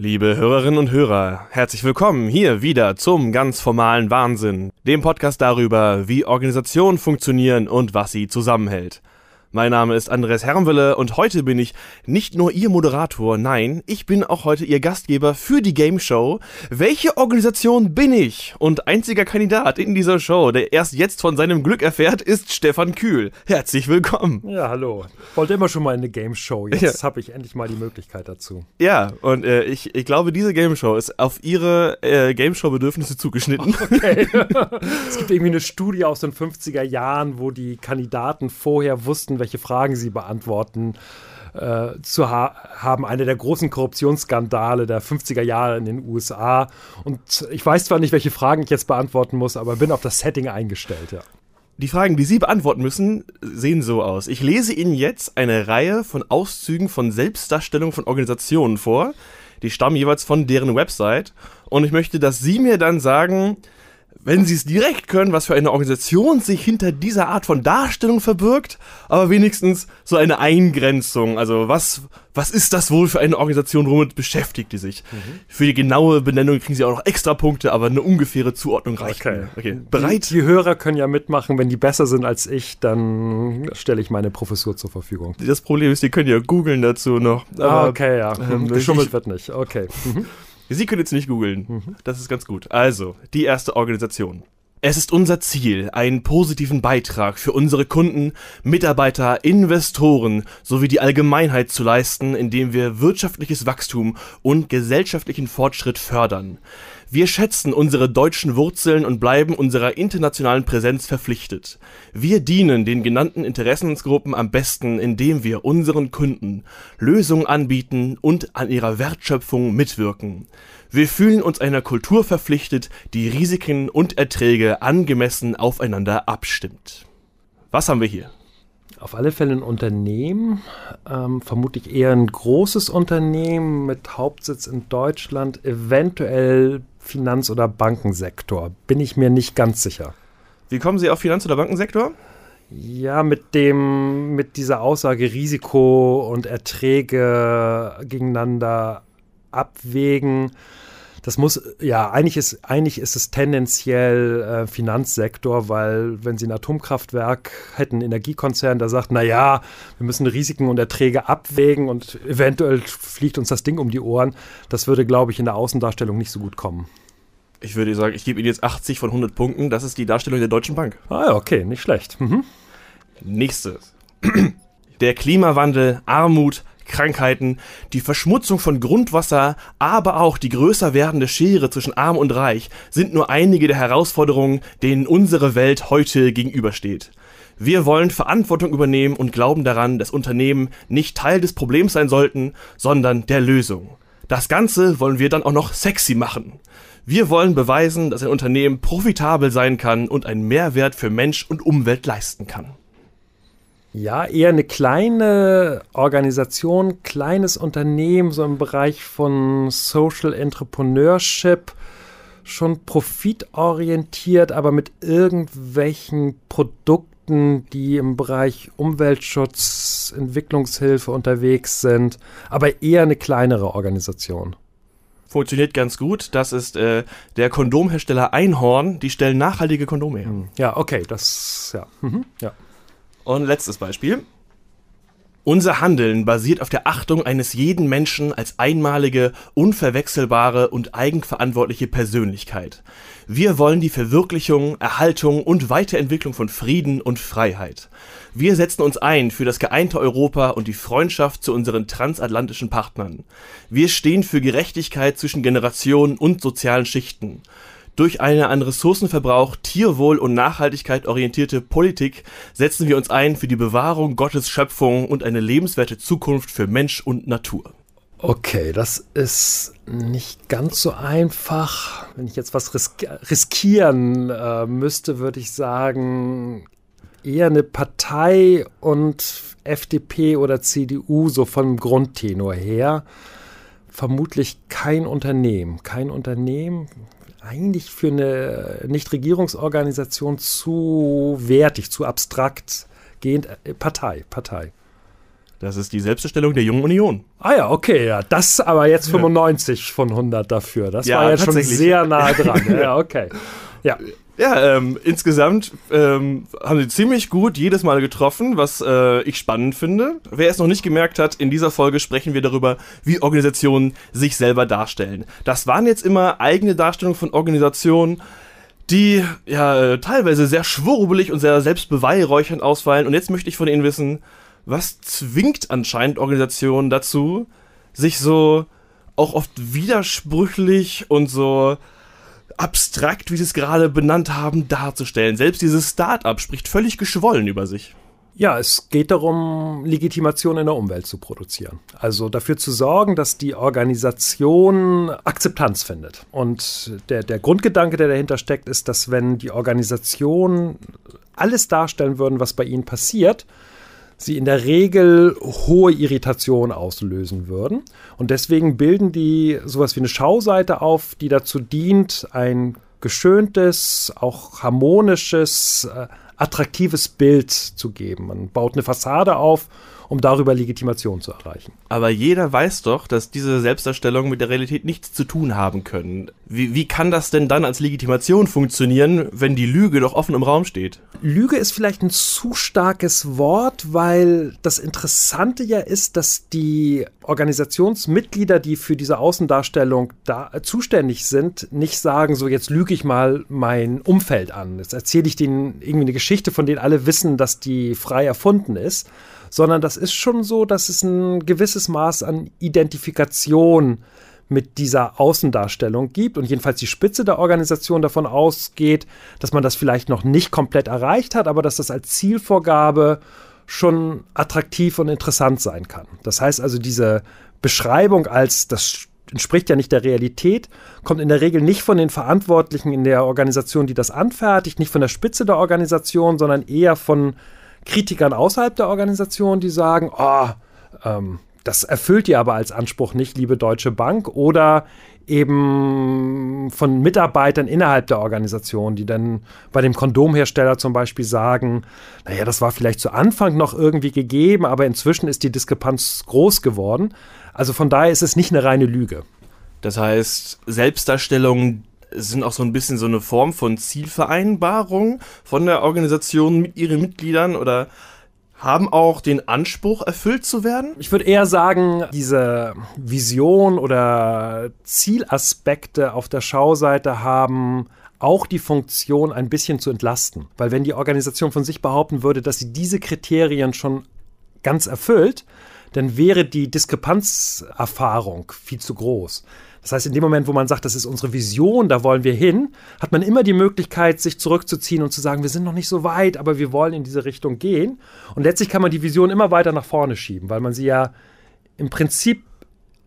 Liebe Hörerinnen und Hörer, herzlich willkommen hier wieder zum ganz formalen Wahnsinn, dem Podcast darüber, wie Organisationen funktionieren und was sie zusammenhält. Mein Name ist Andres Herrenwille und heute bin ich nicht nur Ihr Moderator, nein, ich bin auch heute Ihr Gastgeber für die Game Show. Welche Organisation bin ich? Und einziger Kandidat in dieser Show, der erst jetzt von seinem Glück erfährt, ist Stefan Kühl. Herzlich willkommen. Ja, hallo. Wollte immer schon mal eine Game Show. Jetzt ja. habe ich endlich mal die Möglichkeit dazu. Ja, und äh, ich, ich glaube, diese Game Show ist auf Ihre äh, Game Show-Bedürfnisse zugeschnitten. Okay. es gibt irgendwie eine Studie aus den 50er Jahren, wo die Kandidaten vorher wussten, welche Fragen sie beantworten äh, zu ha haben. Einer der großen Korruptionsskandale der 50er Jahre in den USA. Und ich weiß zwar nicht, welche Fragen ich jetzt beantworten muss, aber bin auf das Setting eingestellt, ja. Die Fragen, die Sie beantworten müssen, sehen so aus. Ich lese Ihnen jetzt eine Reihe von Auszügen von Selbstdarstellungen von Organisationen vor. Die stammen jeweils von deren Website. Und ich möchte, dass Sie mir dann sagen, wenn sie es direkt können, was für eine Organisation sich hinter dieser Art von Darstellung verbirgt, aber wenigstens so eine Eingrenzung. Also was, was ist das wohl für eine Organisation, womit beschäftigt die sich? Mhm. Für die genaue Benennung kriegen sie auch noch extra Punkte, aber eine ungefähre Zuordnung reicht. Okay. okay. Bereit? Die, die, Hörer können ja mitmachen. Wenn die besser sind als ich, dann stelle ich meine Professur zur Verfügung. Das Problem ist, die können ja googeln dazu noch. Ah, ah, okay, ja. Ähm, Geschummelt wird nicht. Okay. Mhm. Sie können jetzt nicht googeln. Mhm. Das ist ganz gut. Also, die erste Organisation. Es ist unser Ziel, einen positiven Beitrag für unsere Kunden, Mitarbeiter, Investoren sowie die Allgemeinheit zu leisten, indem wir wirtschaftliches Wachstum und gesellschaftlichen Fortschritt fördern. Wir schätzen unsere deutschen Wurzeln und bleiben unserer internationalen Präsenz verpflichtet. Wir dienen den genannten Interessensgruppen am besten, indem wir unseren Kunden Lösungen anbieten und an ihrer Wertschöpfung mitwirken. Wir fühlen uns einer Kultur verpflichtet, die Risiken und Erträge angemessen aufeinander abstimmt. Was haben wir hier? Auf alle Fälle ein Unternehmen, ähm, vermutlich eher ein großes Unternehmen mit Hauptsitz in Deutschland, eventuell Finanz- oder Bankensektor. Bin ich mir nicht ganz sicher. Wie kommen Sie auf Finanz- oder Bankensektor? Ja, mit dem, mit dieser Aussage Risiko und Erträge gegeneinander abwägen das muss, ja, eigentlich ist, eigentlich ist es tendenziell äh, Finanzsektor, weil wenn Sie ein Atomkraftwerk hätten, Energiekonzern, der sagt, naja, wir müssen Risiken und Erträge abwägen und eventuell fliegt uns das Ding um die Ohren, das würde, glaube ich, in der Außendarstellung nicht so gut kommen. Ich würde sagen, ich gebe Ihnen jetzt 80 von 100 Punkten. Das ist die Darstellung der Deutschen Bank. Ah ja, okay, nicht schlecht. Mhm. Nächstes. Der Klimawandel, Armut, Krankheiten, die Verschmutzung von Grundwasser, aber auch die größer werdende Schere zwischen Arm und Reich sind nur einige der Herausforderungen, denen unsere Welt heute gegenübersteht. Wir wollen Verantwortung übernehmen und glauben daran, dass Unternehmen nicht Teil des Problems sein sollten, sondern der Lösung. Das Ganze wollen wir dann auch noch sexy machen. Wir wollen beweisen, dass ein Unternehmen profitabel sein kann und einen Mehrwert für Mensch und Umwelt leisten kann. Ja, eher eine kleine Organisation, kleines Unternehmen, so im Bereich von Social Entrepreneurship, schon profitorientiert, aber mit irgendwelchen Produkten, die im Bereich Umweltschutz, Entwicklungshilfe unterwegs sind, aber eher eine kleinere Organisation. Funktioniert ganz gut. Das ist äh, der Kondomhersteller Einhorn. Die stellen nachhaltige Kondome her. Hm. Ja, okay, das, ja. Mhm, ja. Und letztes Beispiel. Unser Handeln basiert auf der Achtung eines jeden Menschen als einmalige, unverwechselbare und eigenverantwortliche Persönlichkeit. Wir wollen die Verwirklichung, Erhaltung und Weiterentwicklung von Frieden und Freiheit. Wir setzen uns ein für das geeinte Europa und die Freundschaft zu unseren transatlantischen Partnern. Wir stehen für Gerechtigkeit zwischen Generationen und sozialen Schichten. Durch eine an Ressourcenverbrauch, Tierwohl und Nachhaltigkeit orientierte Politik setzen wir uns ein für die Bewahrung Gottes Schöpfung und eine lebenswerte Zukunft für Mensch und Natur. Okay, das ist nicht ganz so einfach. Wenn ich jetzt was risk riskieren äh, müsste, würde ich sagen, eher eine Partei und FDP oder CDU so vom Grundtenor her. Vermutlich kein Unternehmen. Kein Unternehmen eigentlich für eine Nichtregierungsorganisation zu wertig, zu abstrakt gehend. Äh, Partei, Partei. Das ist die Selbstdarstellung der Jungen Union. Ah ja, okay, ja. Das aber jetzt 95 von 100 dafür. Das Ja, war jetzt schon sehr nah dran. ja, okay. Ja. Ja, ähm, insgesamt ähm, haben sie ziemlich gut jedes Mal getroffen, was äh, ich spannend finde. Wer es noch nicht gemerkt hat, in dieser Folge sprechen wir darüber, wie Organisationen sich selber darstellen. Das waren jetzt immer eigene Darstellungen von Organisationen, die ja äh, teilweise sehr schwurbelig und sehr selbstbeweihräuchernd ausfallen. Und jetzt möchte ich von Ihnen wissen, was zwingt anscheinend Organisationen dazu, sich so auch oft widersprüchlich und so abstrakt, wie sie es gerade benannt haben, darzustellen. Selbst dieses Start-up spricht völlig geschwollen über sich. Ja, es geht darum, Legitimation in der Umwelt zu produzieren. Also dafür zu sorgen, dass die Organisation Akzeptanz findet. Und der, der Grundgedanke, der dahinter steckt, ist, dass wenn die Organisation alles darstellen würden, was bei ihnen passiert, sie in der Regel hohe Irritation auslösen würden. Und deswegen bilden die sowas wie eine Schauseite auf, die dazu dient, ein geschöntes, auch harmonisches, äh, attraktives Bild zu geben. Man baut eine Fassade auf, um darüber Legitimation zu erreichen. Aber jeder weiß doch, dass diese Selbstdarstellungen mit der Realität nichts zu tun haben können. Wie, wie kann das denn dann als Legitimation funktionieren, wenn die Lüge doch offen im Raum steht? Lüge ist vielleicht ein zu starkes Wort, weil das Interessante ja ist, dass die Organisationsmitglieder, die für diese Außendarstellung da, äh, zuständig sind, nicht sagen, so jetzt lüge ich mal mein Umfeld an. Jetzt erzähle ich denen irgendwie eine Geschichte, von denen alle wissen, dass die frei erfunden ist, sondern das ist schon so, dass es ein gewisses Maß an Identifikation mit dieser Außendarstellung gibt und jedenfalls die Spitze der Organisation davon ausgeht, dass man das vielleicht noch nicht komplett erreicht hat, aber dass das als Zielvorgabe schon attraktiv und interessant sein kann. Das heißt also, diese Beschreibung als das entspricht ja nicht der Realität, kommt in der Regel nicht von den Verantwortlichen in der Organisation, die das anfertigt, nicht von der Spitze der Organisation, sondern eher von Kritikern außerhalb der Organisation, die sagen, oh, ähm, das erfüllt ihr aber als Anspruch nicht, liebe Deutsche Bank, oder eben von Mitarbeitern innerhalb der Organisation, die dann bei dem Kondomhersteller zum Beispiel sagen, naja, das war vielleicht zu Anfang noch irgendwie gegeben, aber inzwischen ist die Diskrepanz groß geworden. Also von daher ist es nicht eine reine Lüge. Das heißt, Selbstdarstellungen sind auch so ein bisschen so eine Form von Zielvereinbarung von der Organisation mit ihren Mitgliedern oder haben auch den Anspruch, erfüllt zu werden? Ich würde eher sagen, diese Vision oder Zielaspekte auf der Schauseite haben auch die Funktion, ein bisschen zu entlasten. Weil wenn die Organisation von sich behaupten würde, dass sie diese Kriterien schon ganz erfüllt, dann wäre die Diskrepanzerfahrung viel zu groß. Das heißt, in dem Moment, wo man sagt, das ist unsere Vision, da wollen wir hin, hat man immer die Möglichkeit, sich zurückzuziehen und zu sagen, wir sind noch nicht so weit, aber wir wollen in diese Richtung gehen. Und letztlich kann man die Vision immer weiter nach vorne schieben, weil man sie ja im Prinzip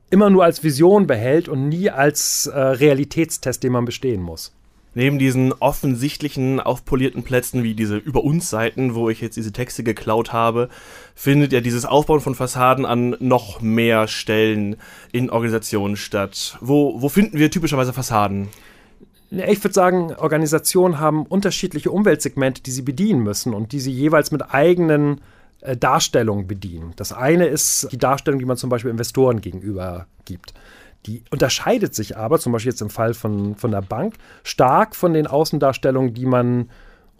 immer nur als Vision behält und nie als äh, Realitätstest, den man bestehen muss. Neben diesen offensichtlichen, aufpolierten Plätzen wie diese Über uns Seiten, wo ich jetzt diese Texte geklaut habe, findet ja dieses Aufbauen von Fassaden an noch mehr Stellen in Organisationen statt. Wo, wo finden wir typischerweise Fassaden? Ich würde sagen, Organisationen haben unterschiedliche Umweltsegmente, die sie bedienen müssen und die sie jeweils mit eigenen äh, Darstellungen bedienen. Das eine ist die Darstellung, die man zum Beispiel Investoren gegenüber gibt. Die unterscheidet sich aber, zum Beispiel jetzt im Fall von, von der Bank, stark von den Außendarstellungen, die man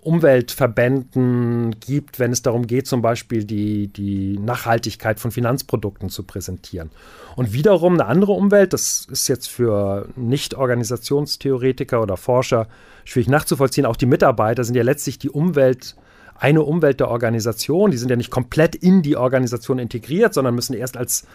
Umweltverbänden gibt, wenn es darum geht, zum Beispiel die, die Nachhaltigkeit von Finanzprodukten zu präsentieren. Und wiederum eine andere Umwelt, das ist jetzt für Nicht-Organisationstheoretiker oder Forscher schwierig nachzuvollziehen, auch die Mitarbeiter sind ja letztlich die Umwelt, eine Umwelt der Organisation. Die sind ja nicht komplett in die Organisation integriert, sondern müssen erst als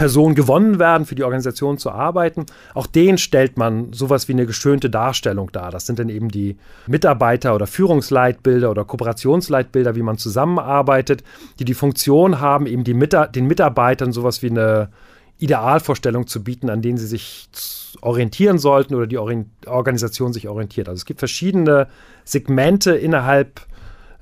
Person gewonnen werden, für die Organisation zu arbeiten. Auch denen stellt man sowas wie eine geschönte Darstellung dar. Das sind dann eben die Mitarbeiter- oder Führungsleitbilder oder Kooperationsleitbilder, wie man zusammenarbeitet, die die Funktion haben, eben die Mita den Mitarbeitern sowas wie eine Idealvorstellung zu bieten, an denen sie sich orientieren sollten oder die Orient Organisation sich orientiert. Also es gibt verschiedene Segmente innerhalb äh,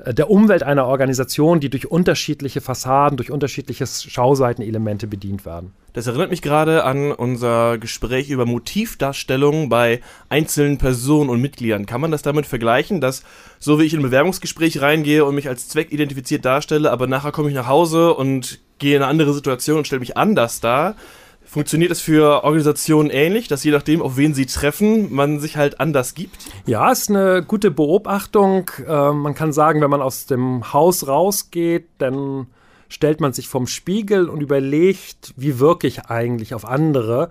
der Umwelt einer Organisation, die durch unterschiedliche Fassaden, durch unterschiedliche Schauseitenelemente bedient werden. Das erinnert mich gerade an unser Gespräch über Motivdarstellung bei einzelnen Personen und Mitgliedern. Kann man das damit vergleichen, dass so wie ich in ein Bewerbungsgespräch reingehe und mich als zweckidentifiziert darstelle, aber nachher komme ich nach Hause und gehe in eine andere Situation und stelle mich anders dar, Funktioniert es für Organisationen ähnlich, dass je nachdem, auf wen sie treffen, man sich halt anders gibt? Ja, ist eine gute Beobachtung. Äh, man kann sagen, wenn man aus dem Haus rausgeht, dann stellt man sich vom Spiegel und überlegt, wie wirke ich eigentlich auf andere.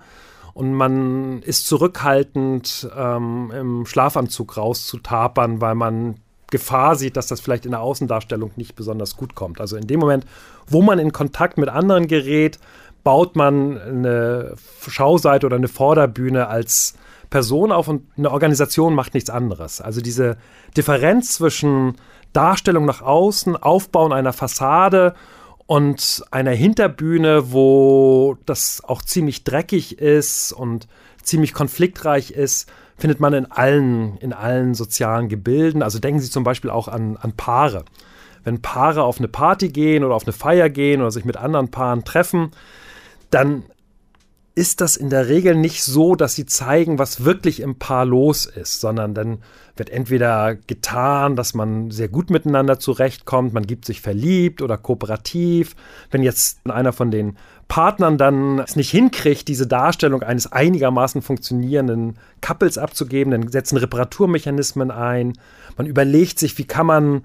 Und man ist zurückhaltend, ähm, im Schlafanzug rauszutapern, weil man Gefahr sieht, dass das vielleicht in der Außendarstellung nicht besonders gut kommt. Also in dem Moment, wo man in Kontakt mit anderen gerät, baut man eine Schauseite oder eine Vorderbühne als Person auf und eine Organisation macht nichts anderes. Also diese Differenz zwischen Darstellung nach außen, Aufbauen einer Fassade und einer Hinterbühne, wo das auch ziemlich dreckig ist und ziemlich konfliktreich ist, findet man in allen, in allen sozialen Gebilden. Also denken Sie zum Beispiel auch an, an Paare. Wenn Paare auf eine Party gehen oder auf eine Feier gehen oder sich mit anderen Paaren treffen, dann ist das in der Regel nicht so, dass sie zeigen, was wirklich im Paar los ist, sondern dann wird entweder getan, dass man sehr gut miteinander zurechtkommt, man gibt sich verliebt oder kooperativ. Wenn jetzt einer von den Partnern dann es nicht hinkriegt, diese Darstellung eines einigermaßen funktionierenden Couples abzugeben, dann setzen Reparaturmechanismen ein. Man überlegt sich, wie kann man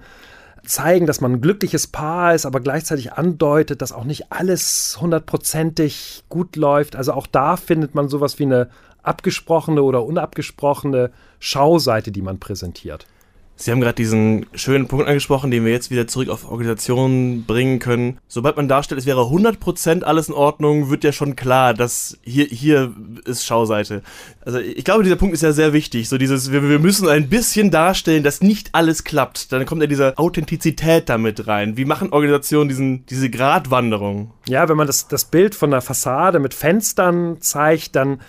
zeigen, dass man ein glückliches Paar ist, aber gleichzeitig andeutet, dass auch nicht alles hundertprozentig gut läuft. Also auch da findet man sowas wie eine abgesprochene oder unabgesprochene Schauseite, die man präsentiert. Sie haben gerade diesen schönen Punkt angesprochen, den wir jetzt wieder zurück auf Organisationen bringen können. Sobald man darstellt, es wäre 100% alles in Ordnung, wird ja schon klar, dass hier, hier ist Schauseite. Also ich glaube, dieser Punkt ist ja sehr wichtig. So dieses, wir, wir müssen ein bisschen darstellen, dass nicht alles klappt. Dann kommt ja diese Authentizität damit rein. Wie machen Organisationen diesen, diese Gratwanderung? Ja, wenn man das, das Bild von der Fassade mit Fenstern zeigt, dann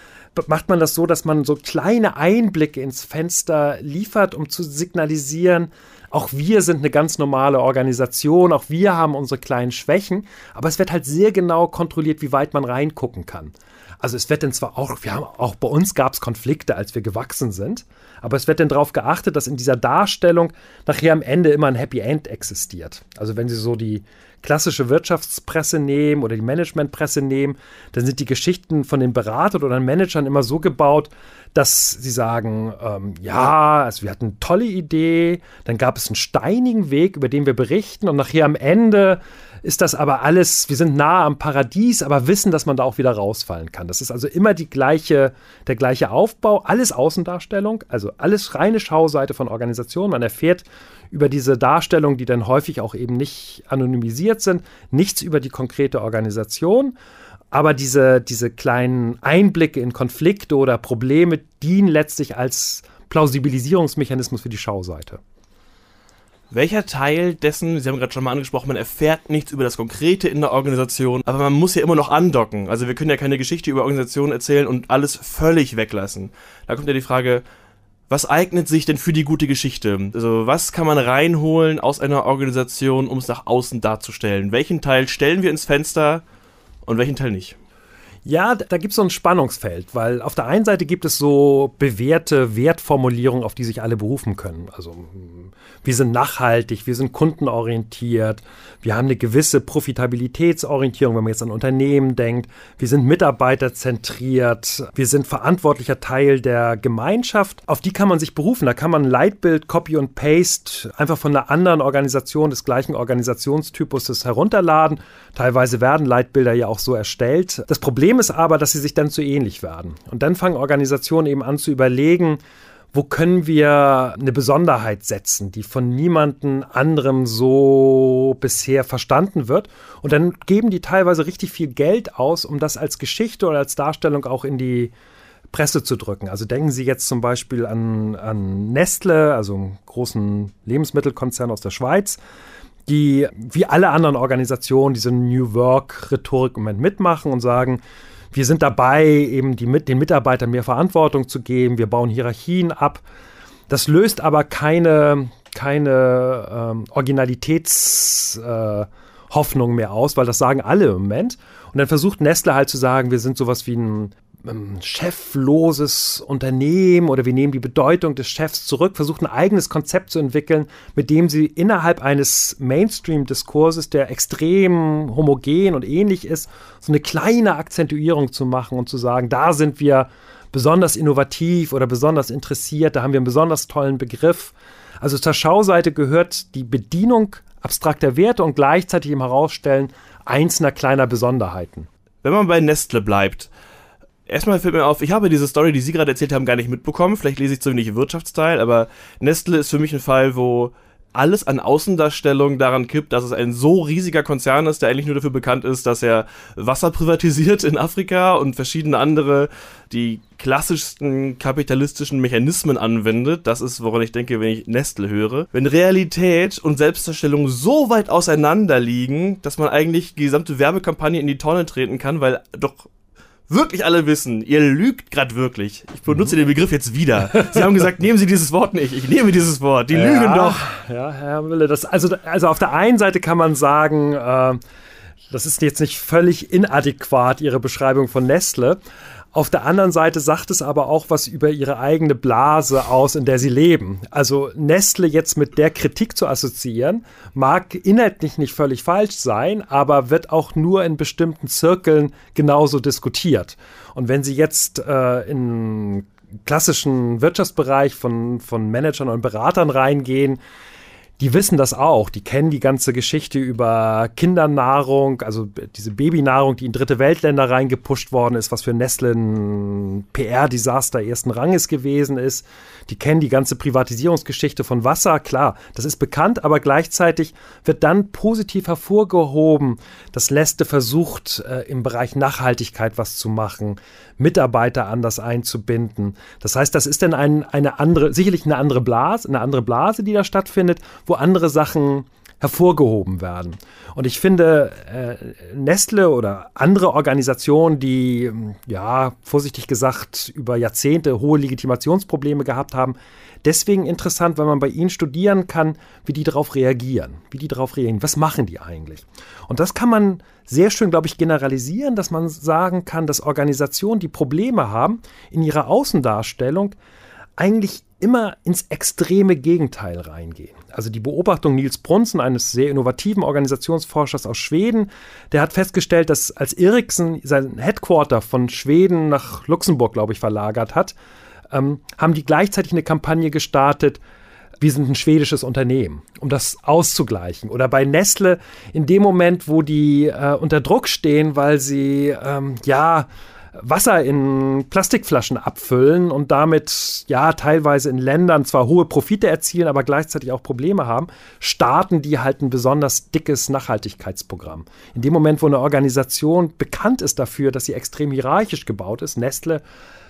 macht man das so, dass man so kleine Einblicke ins Fenster liefert, um zu signalisieren, auch wir sind eine ganz normale Organisation, auch wir haben unsere kleinen Schwächen, aber es wird halt sehr genau kontrolliert, wie weit man reingucken kann. Also es wird dann zwar auch, wir haben auch bei uns gab es Konflikte, als wir gewachsen sind, aber es wird dann darauf geachtet, dass in dieser Darstellung nachher am Ende immer ein Happy End existiert. Also wenn Sie so die klassische Wirtschaftspresse nehmen oder die Managementpresse nehmen, dann sind die Geschichten von den Beratern oder den Managern immer so gebaut, dass sie sagen, ähm, ja, also wir hatten eine tolle Idee, dann gab es einen steinigen Weg, über den wir berichten und nachher am Ende ist das aber alles, wir sind nah am Paradies, aber wissen, dass man da auch wieder rausfallen kann. Das ist also immer die gleiche, der gleiche Aufbau, alles Außendarstellung, also alles reine Schauseite von Organisationen. Man erfährt über diese Darstellung, die dann häufig auch eben nicht anonymisiert sind, nichts über die konkrete Organisation. Aber diese, diese kleinen Einblicke in Konflikte oder Probleme dienen letztlich als Plausibilisierungsmechanismus für die Schauseite. Welcher Teil dessen, Sie haben gerade schon mal angesprochen, man erfährt nichts über das Konkrete in der Organisation, aber man muss ja immer noch andocken. Also wir können ja keine Geschichte über Organisationen erzählen und alles völlig weglassen. Da kommt ja die Frage, was eignet sich denn für die gute Geschichte? Also was kann man reinholen aus einer Organisation, um es nach außen darzustellen? Welchen Teil stellen wir ins Fenster und welchen Teil nicht? Ja, da gibt es so ein Spannungsfeld, weil auf der einen Seite gibt es so bewährte Wertformulierungen, auf die sich alle berufen können. Also wir sind nachhaltig, wir sind kundenorientiert, wir haben eine gewisse Profitabilitätsorientierung, wenn man jetzt an Unternehmen denkt, wir sind mitarbeiterzentriert, wir sind verantwortlicher Teil der Gemeinschaft. Auf die kann man sich berufen. Da kann man ein Leitbild, Copy und Paste einfach von einer anderen Organisation des gleichen Organisationstypuses herunterladen. Teilweise werden Leitbilder ja auch so erstellt. Das Problem ist aber, dass sie sich dann zu ähnlich werden. Und dann fangen Organisationen eben an zu überlegen, wo können wir eine Besonderheit setzen, die von niemandem anderem so bisher verstanden wird. Und dann geben die teilweise richtig viel Geld aus, um das als Geschichte oder als Darstellung auch in die Presse zu drücken. Also denken Sie jetzt zum Beispiel an, an Nestle, also einen großen Lebensmittelkonzern aus der Schweiz, die wie alle anderen Organisationen diese New Work-Rhetorik im Moment mitmachen und sagen, wir sind dabei, eben die, den Mitarbeitern mehr Verantwortung zu geben. Wir bauen Hierarchien ab. Das löst aber keine keine ähm, Originalitätshoffnung äh, mehr aus, weil das sagen alle im Moment. Und dann versucht Nestle halt zu sagen, wir sind sowas wie ein ähm, chefloses Unternehmen oder wir nehmen die Bedeutung des Chefs zurück, versuchen ein eigenes Konzept zu entwickeln, mit dem sie innerhalb eines Mainstream-Diskurses, der extrem homogen und ähnlich ist, so eine kleine Akzentuierung zu machen und zu sagen, da sind wir besonders innovativ oder besonders interessiert, da haben wir einen besonders tollen Begriff. Also zur Schauseite gehört die Bedienung abstrakter Werte und gleichzeitig im Herausstellen einzelner kleiner Besonderheiten. Wenn man bei Nestle bleibt, Erstmal fällt mir auf, ich habe diese Story, die Sie gerade erzählt haben, gar nicht mitbekommen. Vielleicht lese ich zu wenig Wirtschaftsteil, aber Nestle ist für mich ein Fall, wo alles an Außendarstellung daran kippt, dass es ein so riesiger Konzern ist, der eigentlich nur dafür bekannt ist, dass er Wasser privatisiert in Afrika und verschiedene andere, die klassischsten kapitalistischen Mechanismen anwendet. Das ist, woran ich denke, wenn ich Nestle höre. Wenn Realität und Selbstdarstellung so weit auseinander liegen, dass man eigentlich die gesamte Werbekampagne in die Tonne treten kann, weil doch wirklich alle wissen, ihr lügt gerade wirklich. Ich benutze mhm. den Begriff jetzt wieder. Sie haben gesagt, nehmen Sie dieses Wort nicht. Ich nehme dieses Wort. Die ja, lügen doch. Ja, Herr Wille, das, also, also auf der einen Seite kann man sagen, äh, das ist jetzt nicht völlig inadäquat, Ihre Beschreibung von Nestle. Auf der anderen Seite sagt es aber auch was über ihre eigene Blase aus, in der sie leben. Also Nestle jetzt mit der Kritik zu assoziieren, mag inhaltlich nicht völlig falsch sein, aber wird auch nur in bestimmten Zirkeln genauso diskutiert. Und wenn Sie jetzt äh, in klassischen Wirtschaftsbereich von, von Managern und Beratern reingehen, die wissen das auch. Die kennen die ganze Geschichte über Kindernahrung, also diese Babynahrung, die in dritte Weltländer reingepusht worden ist, was für Nestle ein PR-Desaster ersten Ranges gewesen ist. Die kennen die ganze Privatisierungsgeschichte von Wasser. Klar, das ist bekannt, aber gleichzeitig wird dann positiv hervorgehoben, dass Leste versucht, äh, im Bereich Nachhaltigkeit was zu machen, Mitarbeiter anders einzubinden. Das heißt, das ist dann ein, eine andere, sicherlich eine andere Blase, eine andere Blase, die da stattfindet, wo andere Sachen hervorgehoben werden. Und ich finde, äh, Nestle oder andere Organisationen, die, ja, vorsichtig gesagt, über Jahrzehnte hohe Legitimationsprobleme gehabt haben, deswegen interessant, weil man bei ihnen studieren kann, wie die darauf reagieren. Wie die darauf reagieren. Was machen die eigentlich? Und das kann man sehr schön, glaube ich, generalisieren, dass man sagen kann, dass Organisationen, die Probleme haben, in ihrer Außendarstellung eigentlich immer ins extreme Gegenteil reingehen. Also die Beobachtung Nils Brunsen, eines sehr innovativen Organisationsforschers aus Schweden, der hat festgestellt, dass als Ericsson sein Headquarter von Schweden nach Luxemburg, glaube ich, verlagert hat, ähm, haben die gleichzeitig eine Kampagne gestartet, wir sind ein schwedisches Unternehmen, um das auszugleichen. Oder bei Nestle in dem Moment, wo die äh, unter Druck stehen, weil sie ähm, ja Wasser in Plastikflaschen abfüllen und damit ja teilweise in Ländern zwar hohe Profite erzielen, aber gleichzeitig auch Probleme haben, starten die halt ein besonders dickes Nachhaltigkeitsprogramm. In dem Moment, wo eine Organisation bekannt ist dafür, dass sie extrem hierarchisch gebaut ist, Nestle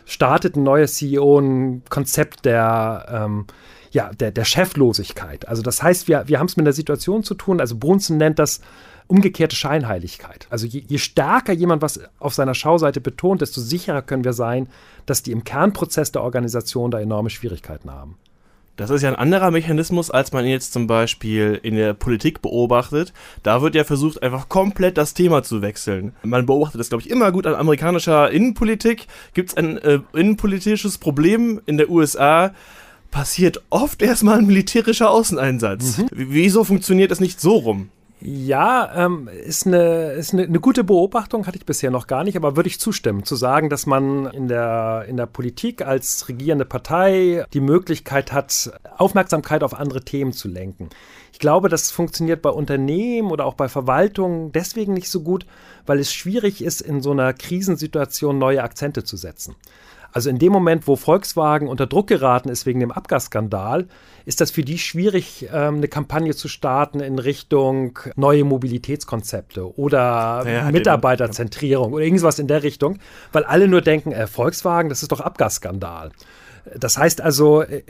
startet ein neues CEO ein Konzept der ähm, ja, der, der Cheflosigkeit. Also das heißt, wir, wir haben es mit einer Situation zu tun, also Brunzen nennt das umgekehrte Scheinheiligkeit. Also je, je, stärker jemand was auf seiner Schauseite betont, desto sicherer können wir sein, dass die im Kernprozess der Organisation da enorme Schwierigkeiten haben. Das ist ja ein anderer Mechanismus, als man jetzt zum Beispiel in der Politik beobachtet. Da wird ja versucht, einfach komplett das Thema zu wechseln. Man beobachtet das, glaube ich, immer gut an amerikanischer Innenpolitik. Gibt es ein äh, innenpolitisches Problem in der USA? Passiert oft erstmal ein militärischer Außeneinsatz. Mhm. Wieso funktioniert das nicht so rum? Ja, ähm, ist, eine, ist eine, eine, gute Beobachtung, hatte ich bisher noch gar nicht, aber würde ich zustimmen, zu sagen, dass man in der, in der Politik als regierende Partei die Möglichkeit hat, Aufmerksamkeit auf andere Themen zu lenken. Ich glaube, das funktioniert bei Unternehmen oder auch bei Verwaltungen deswegen nicht so gut, weil es schwierig ist, in so einer Krisensituation neue Akzente zu setzen. Also in dem Moment, wo Volkswagen unter Druck geraten ist wegen dem Abgasskandal, ist das für die schwierig, ähm, eine Kampagne zu starten in Richtung neue Mobilitätskonzepte oder ja, Mitarbeiterzentrierung oder irgendwas in der Richtung, weil alle nur denken, äh, Volkswagen, das ist doch Abgasskandal. Das heißt also, äh,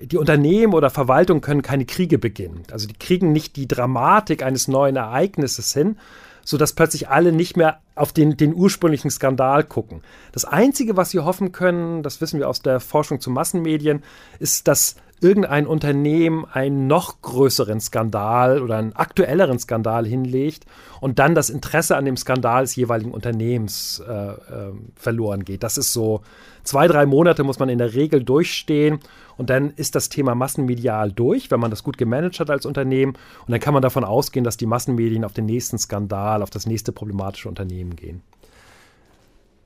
die Unternehmen oder Verwaltung können keine Kriege beginnen. Also die kriegen nicht die Dramatik eines neuen Ereignisses hin, sodass plötzlich alle nicht mehr auf den, den ursprünglichen Skandal gucken. Das Einzige, was sie hoffen können, das wissen wir aus der Forschung zu Massenmedien, ist, dass irgendein Unternehmen einen noch größeren Skandal oder einen aktuelleren Skandal hinlegt und dann das Interesse an dem Skandal des jeweiligen Unternehmens äh, äh, verloren geht. Das ist so, zwei, drei Monate muss man in der Regel durchstehen und dann ist das Thema massenmedial durch, wenn man das gut gemanagt hat als Unternehmen und dann kann man davon ausgehen, dass die Massenmedien auf den nächsten Skandal, auf das nächste problematische Unternehmen gehen.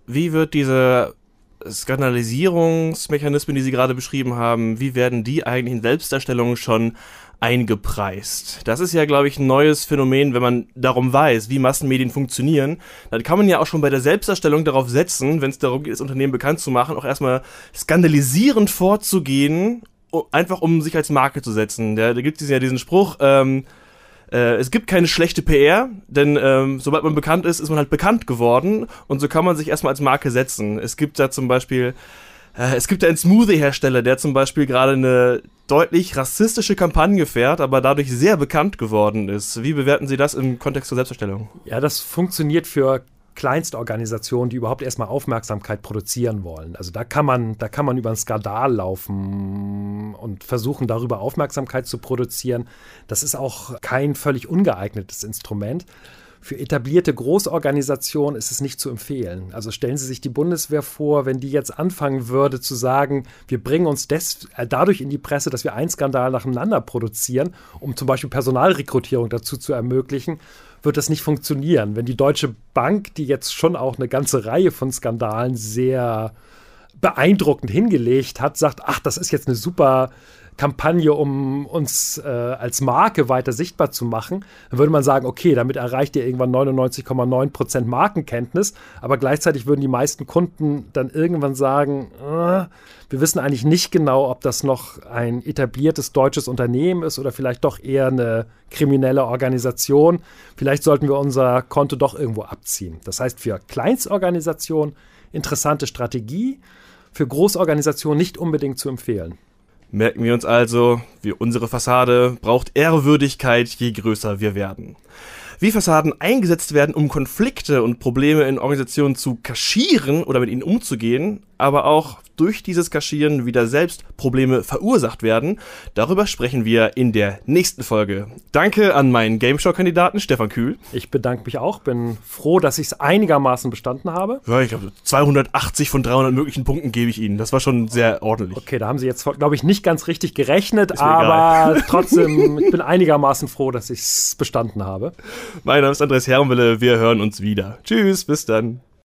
Wie wird diese Skandalisierungsmechanismen, die Sie gerade beschrieben haben, wie werden die eigentlich in Selbstdarstellungen schon eingepreist? Das ist ja, glaube ich, ein neues Phänomen, wenn man darum weiß, wie Massenmedien funktionieren. Dann kann man ja auch schon bei der Selbstdarstellung darauf setzen, wenn es darum geht, das Unternehmen bekannt zu machen, auch erstmal skandalisierend vorzugehen, einfach um sich als Marke zu setzen. Da, da gibt es ja diesen Spruch, ähm, äh, es gibt keine schlechte PR, denn ähm, sobald man bekannt ist, ist man halt bekannt geworden und so kann man sich erstmal als Marke setzen. Es gibt da zum Beispiel, äh, es gibt da einen Smoothie-Hersteller, der zum Beispiel gerade eine deutlich rassistische Kampagne fährt, aber dadurch sehr bekannt geworden ist. Wie bewerten Sie das im Kontext der Selbstdarstellung? Ja, das funktioniert für Kleinstorganisationen, die überhaupt erstmal Aufmerksamkeit produzieren wollen. Also da kann man, da kann man über einen Skandal laufen und versuchen, darüber Aufmerksamkeit zu produzieren. Das ist auch kein völlig ungeeignetes Instrument. Für etablierte Großorganisationen ist es nicht zu empfehlen. Also stellen Sie sich die Bundeswehr vor, wenn die jetzt anfangen würde zu sagen, wir bringen uns des, äh, dadurch in die Presse, dass wir einen Skandal nacheinander produzieren, um zum Beispiel Personalrekrutierung dazu zu ermöglichen, wird das nicht funktionieren. Wenn die Deutsche Bank, die jetzt schon auch eine ganze Reihe von Skandalen sehr beeindruckend hingelegt hat, sagt, ach, das ist jetzt eine super Kampagne, um uns äh, als Marke weiter sichtbar zu machen, dann würde man sagen, okay, damit erreicht ihr irgendwann 99,9% Markenkenntnis, aber gleichzeitig würden die meisten Kunden dann irgendwann sagen, äh, wir wissen eigentlich nicht genau, ob das noch ein etabliertes deutsches Unternehmen ist oder vielleicht doch eher eine kriminelle Organisation. Vielleicht sollten wir unser Konto doch irgendwo abziehen. Das heißt, für Kleinstorganisationen interessante Strategie, für Großorganisationen nicht unbedingt zu empfehlen. Merken wir uns also, wie unsere Fassade braucht Ehrwürdigkeit, je größer wir werden. Wie Fassaden eingesetzt werden, um Konflikte und Probleme in Organisationen zu kaschieren oder mit ihnen umzugehen, aber auch durch dieses Kaschieren wieder selbst Probleme verursacht werden. Darüber sprechen wir in der nächsten Folge. Danke an meinen Gameshow-Kandidaten Stefan Kühl. Ich bedanke mich auch, bin froh, dass ich es einigermaßen bestanden habe. Ja, ich glaube, 280 von 300 möglichen Punkten gebe ich Ihnen. Das war schon sehr ordentlich. Okay, da haben Sie jetzt, glaube ich, nicht ganz richtig gerechnet, aber egal. trotzdem, ich bin einigermaßen froh, dass ich es bestanden habe. Mein Name ist Andreas Herrenwille, wir hören uns wieder. Tschüss, bis dann.